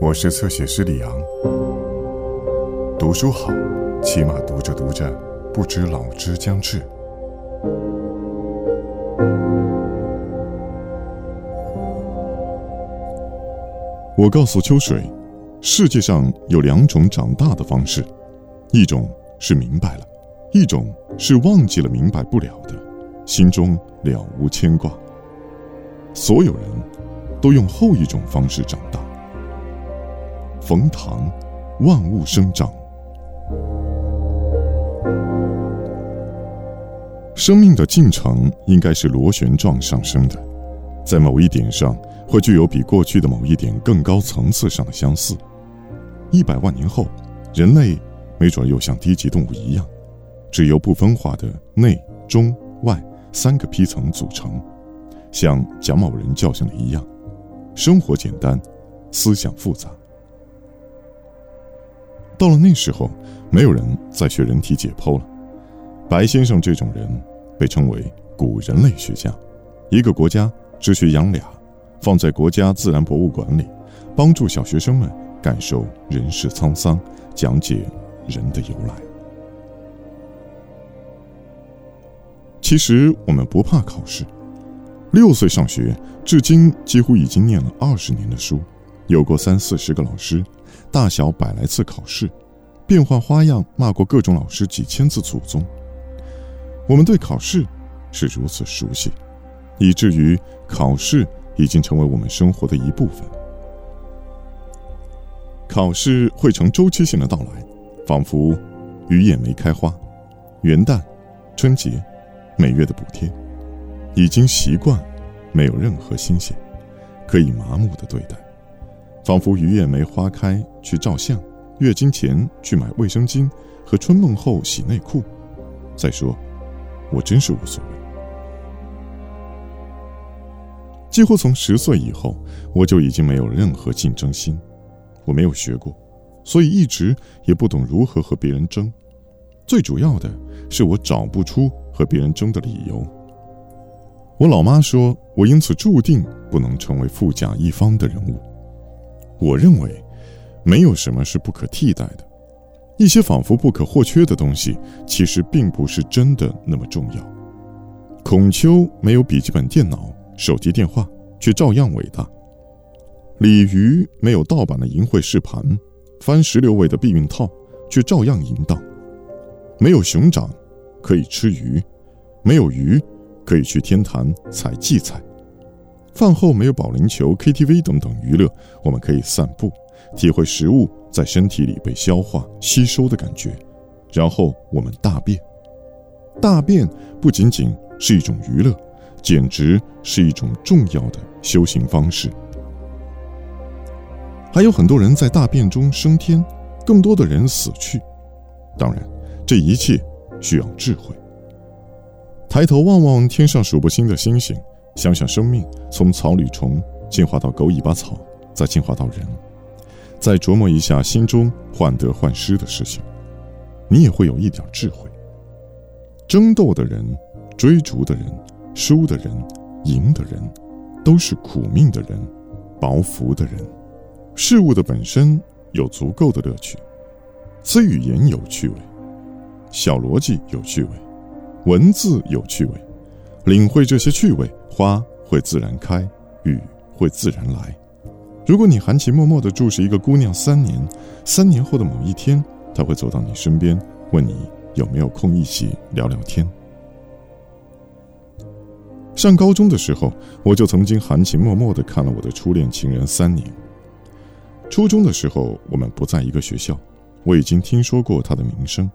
我是侧写师李阳。读书好，起码读着读着，不知老之将至。我告诉秋水，世界上有两种长大的方式，一种是明白了，一种是忘记了明白不了的，心中了无牵挂。所有人都用后一种方式长大。冯唐，万物生长。生命的进程应该是螺旋状上升的，在某一点上会具有比过去的某一点更高层次上的相似。一百万年后，人类没准又像低级动物一样，只由不分化的内、中、外三个批层组成，像蒋某人教训的一样，生活简单，思想复杂。到了那时候，没有人再学人体解剖了。白先生这种人被称为古人类学家。一个国家只学养俩，放在国家自然博物馆里，帮助小学生们感受人世沧桑，讲解人的由来。其实我们不怕考试。六岁上学，至今几乎已经念了二十年的书，有过三四十个老师。大小百来次考试，变换花样骂过各种老师几千次祖宗。我们对考试是如此熟悉，以至于考试已经成为我们生活的一部分。考试会呈周期性的到来，仿佛雨也没开花。元旦、春节、每月的补贴，已经习惯，没有任何新鲜，可以麻木的对待。仿佛鱼眼梅花开去照相，月经前去买卫生巾和春梦后洗内裤。再说，我真是无所谓。几乎从十岁以后，我就已经没有任何竞争心。我没有学过，所以一直也不懂如何和别人争。最主要的是，我找不出和别人争的理由。我老妈说我因此注定不能成为富甲一方的人物。我认为，没有什么是不可替代的。一些仿佛不可或缺的东西，其实并不是真的那么重要。孔丘没有笔记本电脑、手机电话，却照样伟大；鲤鱼没有盗版的淫秽试盘、翻石榴味的避孕套，却照样淫荡；没有熊掌可以吃鱼，没有鱼可以去天坛采荠菜。饭后没有保龄球、KTV 等等娱乐，我们可以散步，体会食物在身体里被消化吸收的感觉，然后我们大便。大便不仅仅是一种娱乐，简直是一种重要的修行方式。还有很多人在大便中升天，更多的人死去。当然，这一切需要智慧。抬头望望天上数不清的星星。想想生命从草履虫进化到狗尾巴草，再进化到人，再琢磨一下心中患得患失的事情，你也会有一点智慧。争斗的人、追逐的人、输的人、赢的人，都是苦命的人、薄福的人。事物的本身有足够的乐趣，词语言有趣味，小逻辑有趣味，文字有趣味，领会这些趣味。花会自然开，雨会自然来。如果你含情脉脉地注视一个姑娘三年，三年后的某一天，她会走到你身边，问你有没有空一起聊聊天。上高中的时候，我就曾经含情脉脉地看了我的初恋情人三年。初中的时候，我们不在一个学校，我已经听说过她的名声，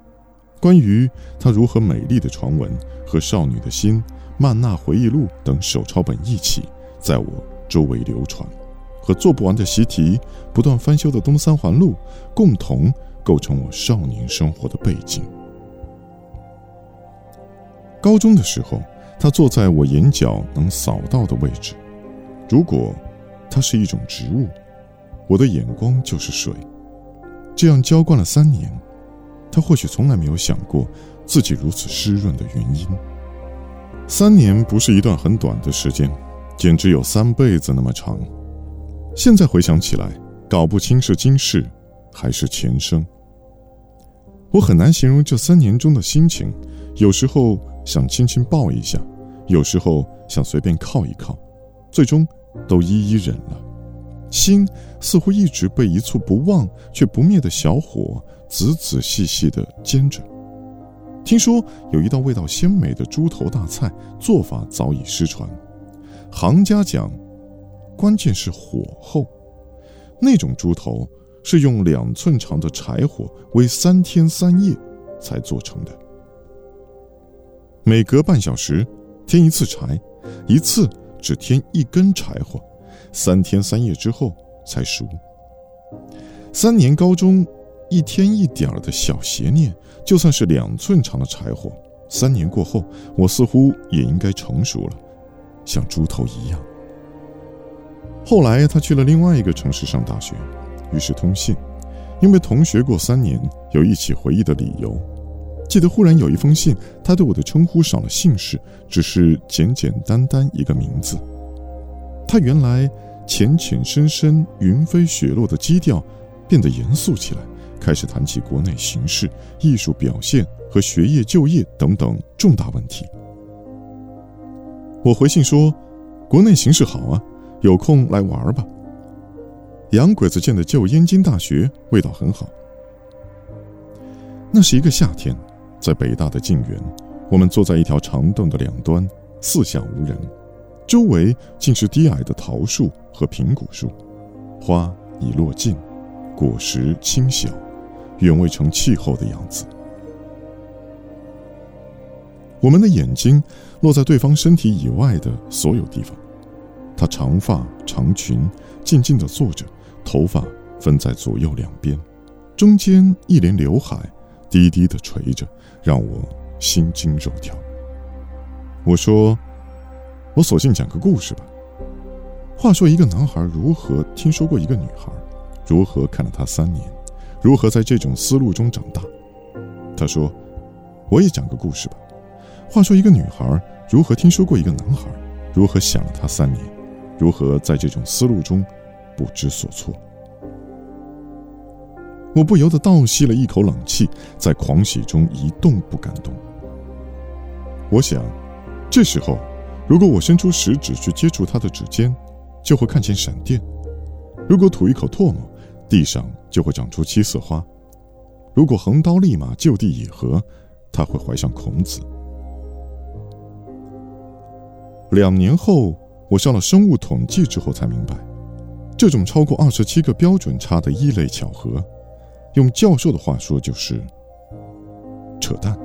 关于她如何美丽的传闻和少女的心。《曼娜回忆录》等手抄本一起在我周围流传，和做不完的习题、不断翻修的东三环路，共同构成我少年生活的背景。高中的时候，他坐在我眼角能扫到的位置。如果它是一种植物，我的眼光就是水。这样浇灌了三年，他或许从来没有想过自己如此湿润的原因。三年不是一段很短的时间，简直有三辈子那么长。现在回想起来，搞不清是今世还是前生。我很难形容这三年中的心情，有时候想轻轻抱一下，有时候想随便靠一靠，最终都一一忍了。心似乎一直被一簇不旺却不灭的小火仔仔细细地煎着。听说有一道味道鲜美的猪头大菜，做法早已失传。行家讲，关键是火候。那种猪头是用两寸长的柴火煨三天三夜才做成的。每隔半小时添一次柴，一次只添一根柴火，三天三夜之后才熟。三年高中，一天一点儿的小邪念，就算是两寸长的柴火，三年过后，我似乎也应该成熟了，像猪头一样。后来他去了另外一个城市上大学，于是通信，因为同学过三年，有一起回忆的理由。记得忽然有一封信，他对我的称呼少了姓氏，只是简简单单一个名字。他原来浅浅深深、云飞雪落的基调，变得严肃起来，开始谈起国内形势、艺术表现和学业就业等等重大问题。我回信说：“国内形势好啊。”有空来玩吧。洋鬼子建的旧燕京大学味道很好。那是一个夏天，在北大的静园，我们坐在一条长凳的两端，四下无人，周围尽是低矮的桃树和苹果树，花已落尽，果实清小，远未成气候的样子。我们的眼睛落在对方身体以外的所有地方。她长发长裙，静静地坐着，头发分在左右两边，中间一帘刘海低低地垂着，让我心惊肉跳。我说：“我索性讲个故事吧。话说一个男孩如何听说过一个女孩，如何看了她三年，如何在这种思路中长大。”他说：“我也讲个故事吧。话说一个女孩如何听说过一个男孩，如何想了他三年。”如何在这种思路中不知所措？我不由得倒吸了一口冷气，在狂喜中一动不敢动。我想，这时候，如果我伸出食指去接触他的指尖，就会看见闪电；如果吐一口唾沫，地上就会长出七色花；如果横刀立马就地野合，他会怀上孔子。两年后。我上了生物统计之后才明白，这种超过二十七个标准差的异类巧合，用教授的话说就是扯淡。